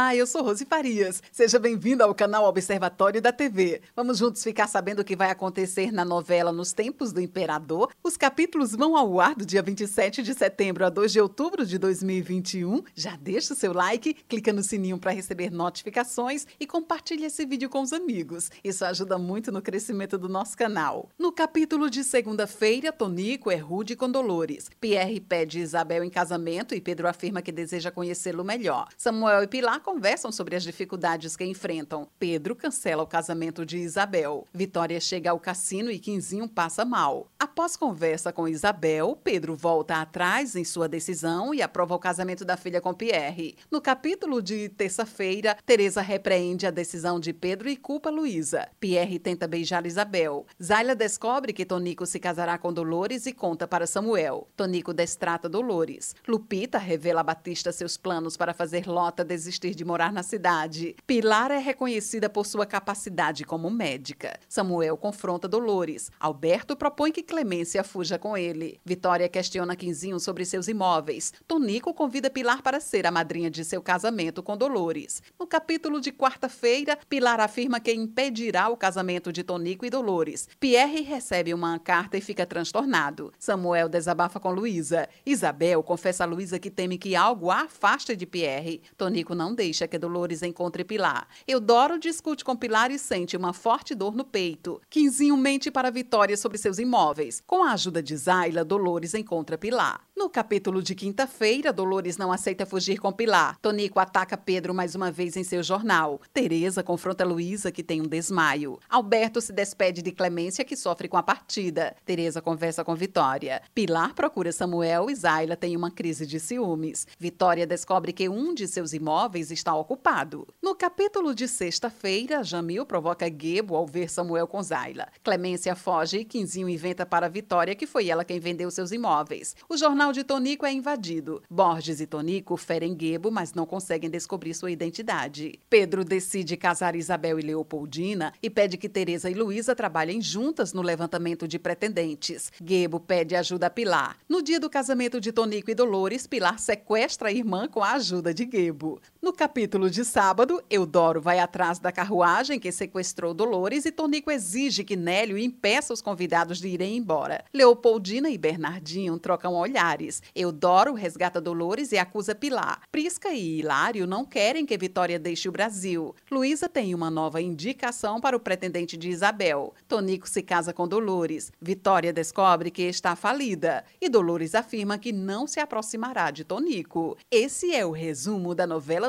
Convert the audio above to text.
Olá, eu sou Rose Farias. Seja bem-vindo ao canal Observatório da TV. Vamos juntos ficar sabendo o que vai acontecer na novela Nos Tempos do Imperador. Os capítulos vão ao ar do dia 27 de setembro a 2 de outubro de 2021. Já deixa o seu like, clica no sininho para receber notificações e compartilhe esse vídeo com os amigos. Isso ajuda muito no crescimento do nosso canal. No capítulo de segunda-feira, Tonico é rude com Dolores. Pierre pede Isabel em casamento e Pedro afirma que deseja conhecê-lo melhor. Samuel e Pilar conversam sobre as dificuldades que enfrentam. Pedro cancela o casamento de Isabel. Vitória chega ao cassino e Quinzinho passa mal. Após conversa com Isabel, Pedro volta atrás em sua decisão e aprova o casamento da filha com Pierre. No capítulo de terça-feira, Teresa repreende a decisão de Pedro e culpa Luísa. Pierre tenta beijar Isabel. Zayla descobre que Tonico se casará com Dolores e conta para Samuel. Tonico destrata Dolores. Lupita revela a Batista seus planos para fazer Lota desistir de morar na cidade. Pilar é reconhecida por sua capacidade como médica. Samuel confronta Dolores. Alberto propõe que Clemência fuja com ele. Vitória questiona Quinzinho sobre seus imóveis. Tonico convida Pilar para ser a madrinha de seu casamento com Dolores. No capítulo de quarta-feira, Pilar afirma que impedirá o casamento de Tonico e Dolores. Pierre recebe uma carta e fica transtornado. Samuel desabafa com Luísa. Isabel confessa a Luísa que teme que algo a afaste de Pierre. Tonico não deixa que Dolores encontre Pilar. Eudoro discute com Pilar e sente uma forte dor no peito. Quinzinho mente para Vitória sobre seus imóveis. Com a ajuda de Zayla, Dolores encontra Pilar. No capítulo de quinta-feira, Dolores não aceita fugir com Pilar. Tonico ataca Pedro mais uma vez em seu jornal. Teresa confronta Luísa, que tem um desmaio. Alberto se despede de Clemência, que sofre com a partida. Teresa conversa com Vitória. Pilar procura Samuel e Zayla tem uma crise de ciúmes. Vitória descobre que um de seus imóveis está ocupado. No capítulo de sexta-feira, Jamil provoca Gebo ao ver Samuel com Zayla. Clemência foge e Quinzinho inventa para Vitória que foi ela quem vendeu seus imóveis. O jornal de Tonico é invadido. Borges e Tonico ferem Gebo, mas não conseguem descobrir sua identidade. Pedro decide casar Isabel e Leopoldina e pede que Teresa e Luísa trabalhem juntas no levantamento de pretendentes. Gebo pede ajuda a Pilar. No dia do casamento de Tonico e Dolores, Pilar sequestra a irmã com a ajuda de Gebo. No capítulo de sábado, Eudoro vai atrás da carruagem que sequestrou Dolores e Tonico exige que Nélio impeça os convidados de irem embora. Leopoldina e Bernardinho trocam olhares. Eudoro resgata Dolores e acusa Pilar. Prisca e Hilário não querem que Vitória deixe o Brasil. Luísa tem uma nova indicação para o pretendente de Isabel. Tonico se casa com Dolores. Vitória descobre que está falida. E Dolores afirma que não se aproximará de Tonico. Esse é o resumo da novela